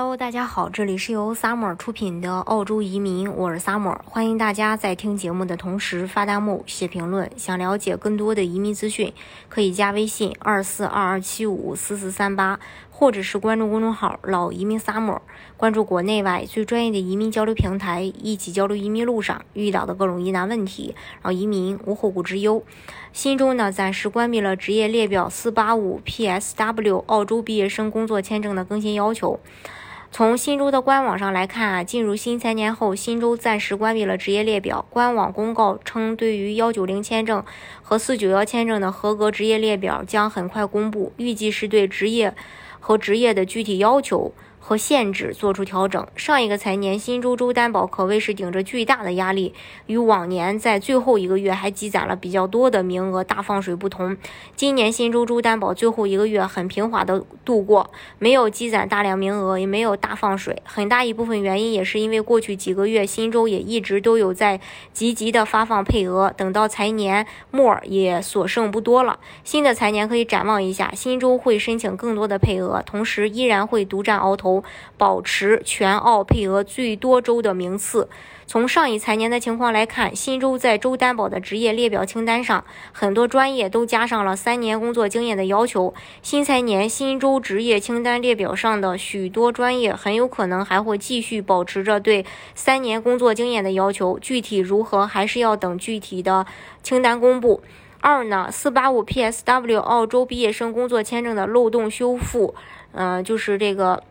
Hello，大家好，这里是由 Summer 出品的澳洲移民，我是 Summer，欢迎大家在听节目的同时发弹幕、写评论。想了解更多的移民资讯，可以加微信二四二二七五四四三八，或者是关注公众号“老移民 Summer”，关注国内外最专业的移民交流平台，一起交流移民路上遇到的各种疑难问题，让移民无后顾之忧。新州呢，暂时关闭了职业列表四八五 PSW 澳洲毕业生工作签证的更新要求。从新州的官网上来看啊，进入新财年后，新州暂时关闭了职业列表。官网公告称，对于幺九零签证和四九幺签证的合格职业列表将很快公布，预计是对职业和职业的具体要求。和限制做出调整。上一个财年，新周周担保可谓是顶着巨大的压力，与往年在最后一个月还积攒了比较多的名额大放水不同。今年新周周担保最后一个月很平滑的度过，没有积攒大量名额，也没有大放水。很大一部分原因也是因为过去几个月新州也一直都有在积极的发放配额，等到财年末也所剩不多了。新的财年可以展望一下，新州会申请更多的配额，同时依然会独占鳌头。保持全澳配额最多州的名次。从上一财年的情况来看，新州在州担保的职业列表清单上，很多专业都加上了三年工作经验的要求。新财年新州职业清单列表上的许多专业很有可能还会继续保持着对三年工作经验的要求。具体如何，还是要等具体的清单公布。二呢，四八五 PSW 澳洲毕业生工作签证的漏洞修复，嗯，就是这个。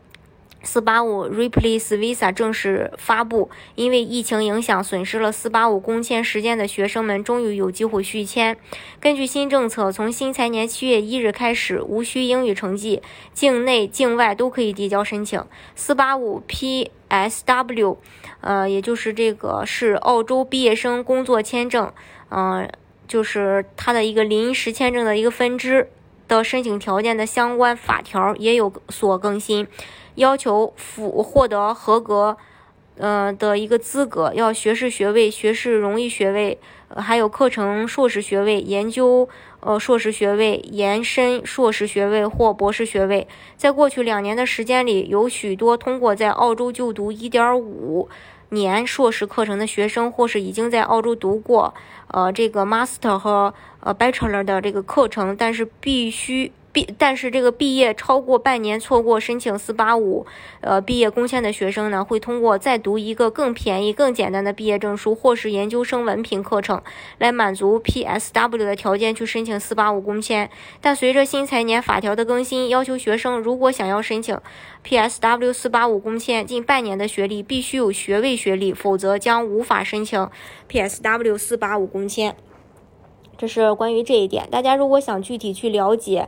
四八五 Replace Visa 正式发布，因为疫情影响损失了四八五工签时间的学生们终于有机会续签。根据新政策，从新财年七月一日开始，无需英语成绩，境内境外都可以递交申请。四八五 PSW，呃，也就是这个是澳洲毕业生工作签证，嗯，就是它的一个临时签证的一个分支的申请条件的相关法条也有所更新。要求符获得合格，呃的一个资格，要学士学位、学士荣誉学位，还有课程硕士学位、研究呃硕士学位、延伸硕士学位或博士学位。在过去两年的时间里，有许多通过在澳洲就读一点五年硕士课程的学生，或是已经在澳洲读过呃这个 master 和呃 bachelor 的这个课程，但是必须。毕，但是这个毕业超过半年错过申请四八五，呃，毕业工签的学生呢，会通过再读一个更便宜、更简单的毕业证书或是研究生文凭课程，来满足 PSW 的条件去申请四八五工签。但随着新财年法条的更新，要求学生如果想要申请 PSW 四八五工签，近半年的学历必须有学位学历，否则将无法申请 PSW 四八五工签。这是关于这一点。大家如果想具体去了解，